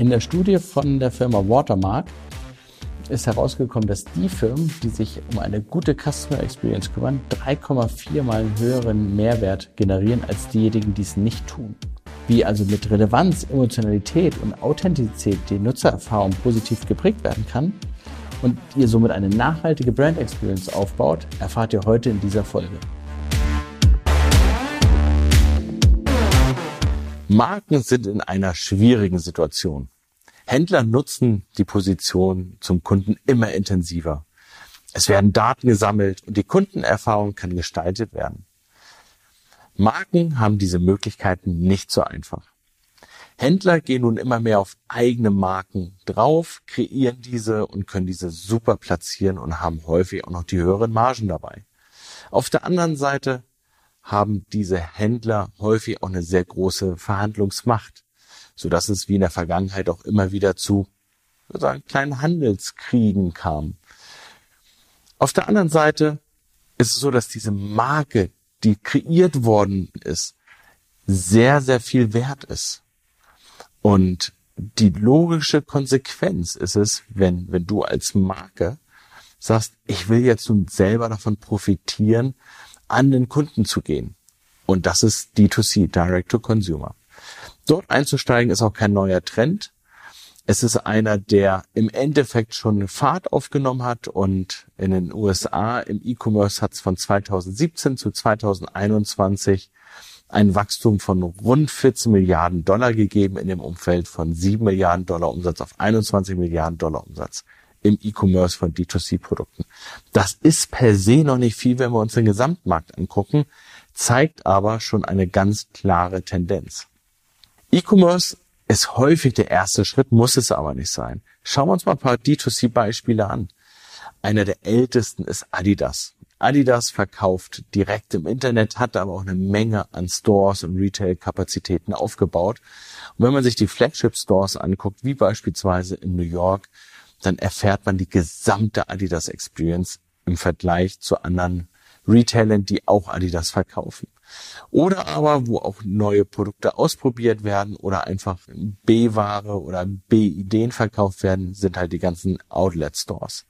In der Studie von der Firma Watermark ist herausgekommen, dass die Firmen, die sich um eine gute Customer Experience kümmern, 3,4 mal einen höheren Mehrwert generieren als diejenigen, die es nicht tun. Wie also mit Relevanz, Emotionalität und Authentizität die Nutzererfahrung positiv geprägt werden kann und ihr somit eine nachhaltige Brand Experience aufbaut, erfahrt ihr heute in dieser Folge. Marken sind in einer schwierigen Situation. Händler nutzen die Position zum Kunden immer intensiver. Es werden Daten gesammelt und die Kundenerfahrung kann gestaltet werden. Marken haben diese Möglichkeiten nicht so einfach. Händler gehen nun immer mehr auf eigene Marken drauf, kreieren diese und können diese super platzieren und haben häufig auch noch die höheren Margen dabei. Auf der anderen Seite haben diese Händler häufig auch eine sehr große Verhandlungsmacht so dass es wie in der Vergangenheit auch immer wieder zu sagen, kleinen Handelskriegen kam. Auf der anderen Seite ist es so, dass diese Marke, die kreiert worden ist, sehr, sehr viel wert ist. Und die logische Konsequenz ist es, wenn, wenn du als Marke sagst, ich will jetzt nun selber davon profitieren, an den Kunden zu gehen. Und das ist D2C, Direct to Consumer. Dort einzusteigen ist auch kein neuer Trend. Es ist einer, der im Endeffekt schon Fahrt aufgenommen hat und in den USA im E-Commerce hat es von 2017 zu 2021 ein Wachstum von rund 14 Milliarden Dollar gegeben in dem Umfeld von 7 Milliarden Dollar Umsatz auf 21 Milliarden Dollar Umsatz im E-Commerce von D2C-Produkten. Das ist per se noch nicht viel, wenn wir uns den Gesamtmarkt angucken, zeigt aber schon eine ganz klare Tendenz. E-Commerce ist häufig der erste Schritt, muss es aber nicht sein. Schauen wir uns mal ein paar D2C-Beispiele an. Einer der ältesten ist Adidas. Adidas verkauft direkt im Internet, hat aber auch eine Menge an Stores und Retail-Kapazitäten aufgebaut. Und wenn man sich die Flagship-Stores anguckt, wie beispielsweise in New York, dann erfährt man die gesamte Adidas-Experience im Vergleich zu anderen Retailern, die auch Adidas verkaufen. Oder aber, wo auch neue Produkte ausprobiert werden oder einfach B-Ware oder B-Ideen verkauft werden, sind halt die ganzen Outlet-Stores.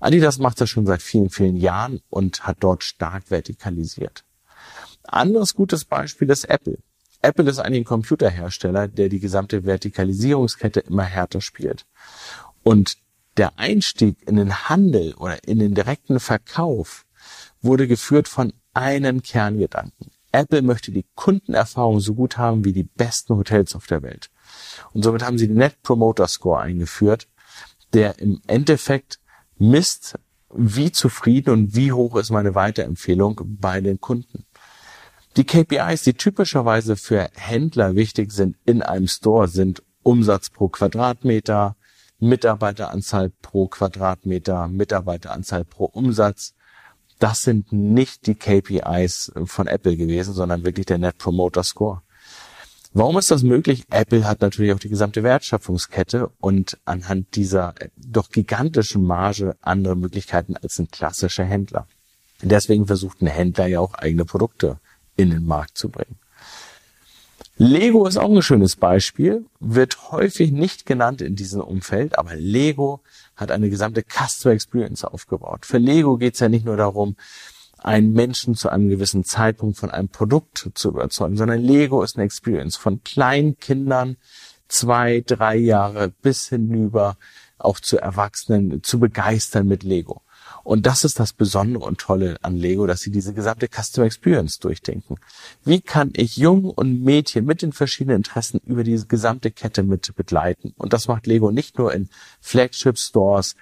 Adidas macht das schon seit vielen, vielen Jahren und hat dort stark vertikalisiert. Anderes gutes Beispiel ist Apple. Apple ist eigentlich ein Computerhersteller, der die gesamte Vertikalisierungskette immer härter spielt. Und der Einstieg in den Handel oder in den direkten Verkauf wurde geführt von einem Kerngedanken. Apple möchte die Kundenerfahrung so gut haben wie die besten Hotels auf der Welt. Und somit haben sie den Net Promoter Score eingeführt, der im Endeffekt misst, wie zufrieden und wie hoch ist meine Weiterempfehlung bei den Kunden. Die KPIs, die typischerweise für Händler wichtig sind in einem Store, sind Umsatz pro Quadratmeter, Mitarbeiteranzahl pro Quadratmeter, Mitarbeiteranzahl pro Umsatz, das sind nicht die KPIs von Apple gewesen, sondern wirklich der Net Promoter Score. Warum ist das möglich? Apple hat natürlich auch die gesamte Wertschöpfungskette und anhand dieser doch gigantischen Marge andere Möglichkeiten als ein klassischer Händler. Deswegen versucht ein Händler ja auch eigene Produkte in den Markt zu bringen. Lego ist auch ein schönes Beispiel, wird häufig nicht genannt in diesem Umfeld, aber Lego hat eine gesamte Customer Experience aufgebaut. Für Lego geht es ja nicht nur darum, einen Menschen zu einem gewissen Zeitpunkt von einem Produkt zu überzeugen, sondern Lego ist eine Experience von kleinen Kindern, zwei, drei Jahre bis hinüber auch zu Erwachsenen zu begeistern mit Lego. Und das ist das Besondere und Tolle an Lego, dass sie diese gesamte Customer Experience durchdenken. Wie kann ich Jungen und Mädchen mit den verschiedenen Interessen über diese gesamte Kette mit begleiten? Und das macht Lego nicht nur in Flagship Stores,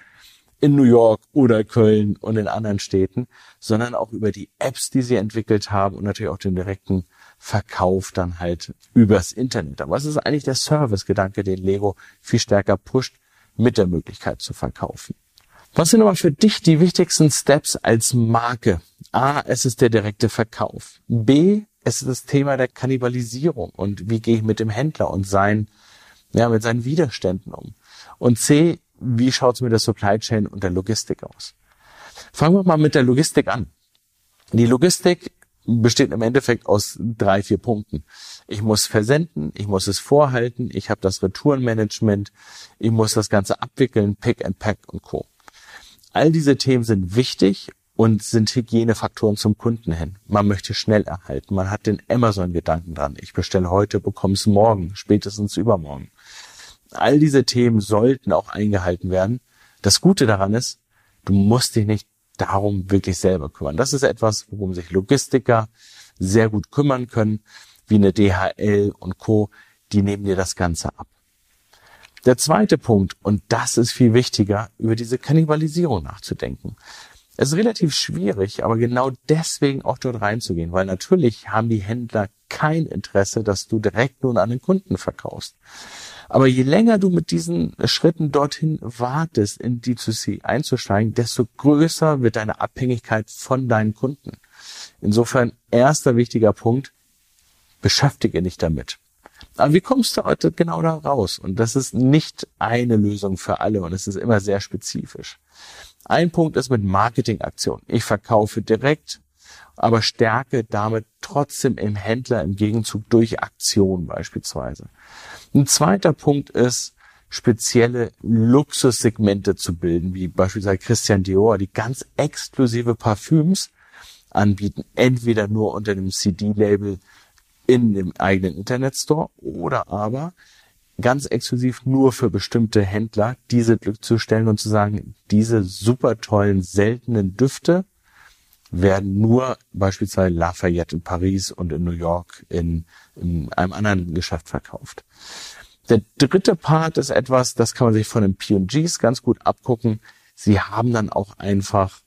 in New York oder Köln und in anderen Städten, sondern auch über die Apps, die sie entwickelt haben und natürlich auch den direkten Verkauf dann halt übers Internet. Aber es ist eigentlich der Service-Gedanke, den Lego viel stärker pusht, mit der Möglichkeit zu verkaufen. Was sind aber für dich die wichtigsten Steps als Marke? A, es ist der direkte Verkauf. B, es ist das Thema der Kannibalisierung und wie gehe ich mit dem Händler und sein, ja, mit seinen Widerständen um. Und C, wie schaut es mit der Supply Chain und der Logistik aus? Fangen wir mal mit der Logistik an. Die Logistik besteht im Endeffekt aus drei, vier Punkten. Ich muss versenden, ich muss es vorhalten, ich habe das Retourenmanagement, ich muss das Ganze abwickeln, Pick and Pack und Co. All diese Themen sind wichtig und sind Hygienefaktoren zum Kunden hin. Man möchte schnell erhalten. Man hat den Amazon-Gedanken dran. Ich bestelle heute, bekomme es morgen, spätestens übermorgen. All diese Themen sollten auch eingehalten werden. Das Gute daran ist, du musst dich nicht darum wirklich selber kümmern. Das ist etwas, worum sich Logistiker sehr gut kümmern können, wie eine DHL und Co. Die nehmen dir das Ganze ab. Der zweite Punkt, und das ist viel wichtiger, über diese Kannibalisierung nachzudenken. Es ist relativ schwierig, aber genau deswegen auch dort reinzugehen, weil natürlich haben die Händler kein Interesse, dass du direkt nun an den Kunden verkaufst. Aber je länger du mit diesen Schritten dorthin wartest, in D2C einzusteigen, desto größer wird deine Abhängigkeit von deinen Kunden. Insofern erster wichtiger Punkt, beschäftige dich damit. Aber wie kommst du heute genau da raus? Und das ist nicht eine Lösung für alle und es ist immer sehr spezifisch. Ein Punkt ist mit Marketingaktion. Ich verkaufe direkt, aber stärke damit trotzdem im Händler im Gegenzug durch Aktion beispielsweise. Ein zweiter Punkt ist, spezielle Luxussegmente zu bilden, wie beispielsweise Christian Dior, die ganz exklusive Parfüms anbieten, entweder nur unter dem CD-Label in dem eigenen Internetstore oder aber ganz exklusiv nur für bestimmte Händler diese Glück zu stellen und zu sagen, diese super tollen, seltenen Düfte werden nur beispielsweise Lafayette in Paris und in New York in, in einem anderen Geschäft verkauft. Der dritte Part ist etwas, das kann man sich von den P&Gs ganz gut abgucken. Sie haben dann auch einfach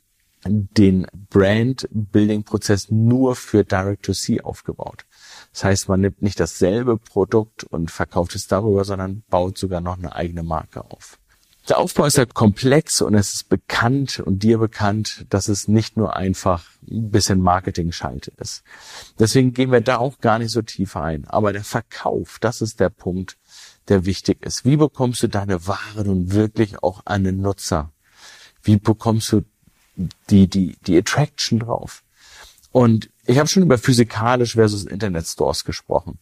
den Brand-Building-Prozess nur für Direct-to-C aufgebaut. Das heißt, man nimmt nicht dasselbe Produkt und verkauft es darüber, sondern baut sogar noch eine eigene Marke auf. Der Aufbau ist ja komplex und es ist bekannt und dir bekannt, dass es nicht nur einfach ein bisschen Marketing-Schalte ist. Deswegen gehen wir da auch gar nicht so tief ein. Aber der Verkauf, das ist der Punkt, der wichtig ist. Wie bekommst du deine Ware nun wirklich auch an den Nutzer? Wie bekommst du die, die, die Attraction drauf? Und ich habe schon über physikalisch versus Internet Stores gesprochen.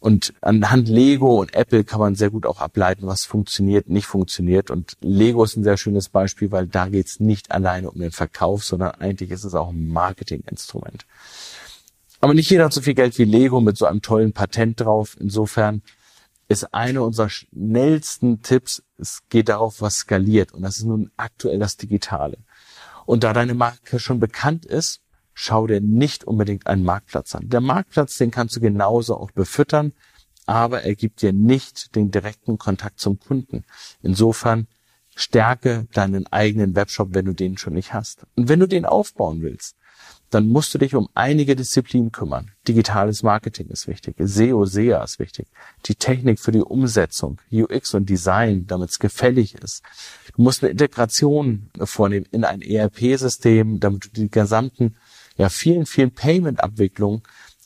Und anhand Lego und Apple kann man sehr gut auch ableiten, was funktioniert, nicht funktioniert. Und Lego ist ein sehr schönes Beispiel, weil da geht es nicht alleine um den Verkauf, sondern eigentlich ist es auch ein Marketinginstrument. Aber nicht jeder hat so viel Geld wie Lego mit so einem tollen Patent drauf. Insofern ist eine unserer schnellsten Tipps, es geht darauf, was skaliert. Und das ist nun aktuell das Digitale. Und da deine Marke schon bekannt ist, schau dir nicht unbedingt einen Marktplatz an. Der Marktplatz, den kannst du genauso auch befüttern, aber er gibt dir nicht den direkten Kontakt zum Kunden. Insofern stärke deinen eigenen Webshop, wenn du den schon nicht hast. Und wenn du den aufbauen willst, dann musst du dich um einige Disziplinen kümmern. Digitales Marketing ist wichtig, SEO, SEA ist wichtig, die Technik für die Umsetzung, UX und Design, damit es gefällig ist. Du musst eine Integration vornehmen in ein ERP-System, damit du die gesamten ja vielen, vielen Payment-Abwicklungen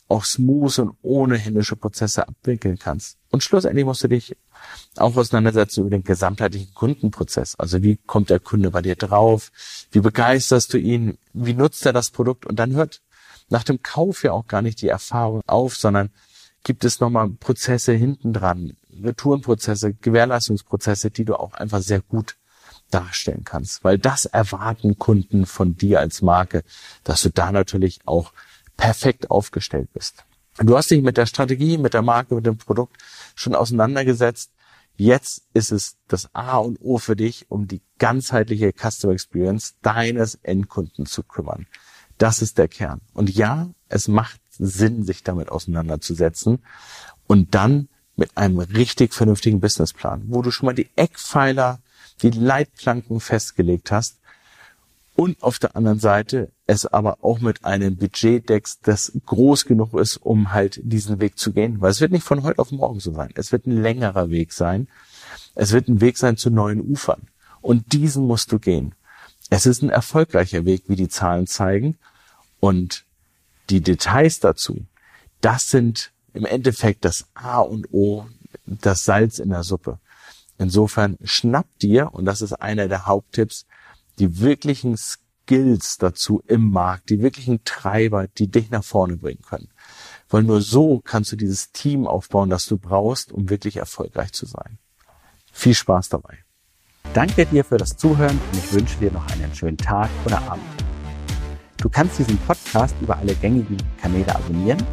auch smooth und ohne händische Prozesse abwickeln kannst. Und schlussendlich musst du dich auch auseinandersetzen über den gesamtheitlichen Kundenprozess. Also wie kommt der Kunde bei dir drauf? Wie begeisterst du ihn? Wie nutzt er das Produkt? Und dann hört nach dem Kauf ja auch gar nicht die Erfahrung auf, sondern gibt es nochmal Prozesse hinten dran, Retourenprozesse, Gewährleistungsprozesse, die du auch einfach sehr gut darstellen kannst, weil das erwarten Kunden von dir als Marke, dass du da natürlich auch perfekt aufgestellt bist. Du hast dich mit der Strategie, mit der Marke, mit dem Produkt schon auseinandergesetzt. Jetzt ist es das A und O für dich, um die ganzheitliche Customer Experience deines Endkunden zu kümmern. Das ist der Kern. Und ja, es macht Sinn, sich damit auseinanderzusetzen und dann mit einem richtig vernünftigen Businessplan, wo du schon mal die Eckpfeiler die Leitplanken festgelegt hast und auf der anderen Seite es aber auch mit einem Budget deckst, das groß genug ist, um halt diesen Weg zu gehen. Weil es wird nicht von heute auf morgen so sein. Es wird ein längerer Weg sein. Es wird ein Weg sein zu neuen Ufern. Und diesen musst du gehen. Es ist ein erfolgreicher Weg, wie die Zahlen zeigen. Und die Details dazu, das sind im Endeffekt das A und O, das Salz in der Suppe. Insofern schnapp dir, und das ist einer der Haupttipps, die wirklichen Skills dazu im Markt, die wirklichen Treiber, die dich nach vorne bringen können. weil nur so kannst du dieses Team aufbauen, das du brauchst, um wirklich erfolgreich zu sein. Viel Spaß dabei. Danke dir für das Zuhören und ich wünsche dir noch einen schönen Tag oder Abend. Du kannst diesen Podcast über alle gängigen Kanäle abonnieren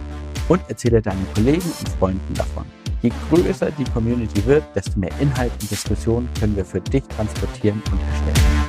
und erzähle deinen Kollegen und Freunden davon. Je größer die Community wird, desto mehr Inhalt und Diskussion können wir für dich transportieren und erstellen.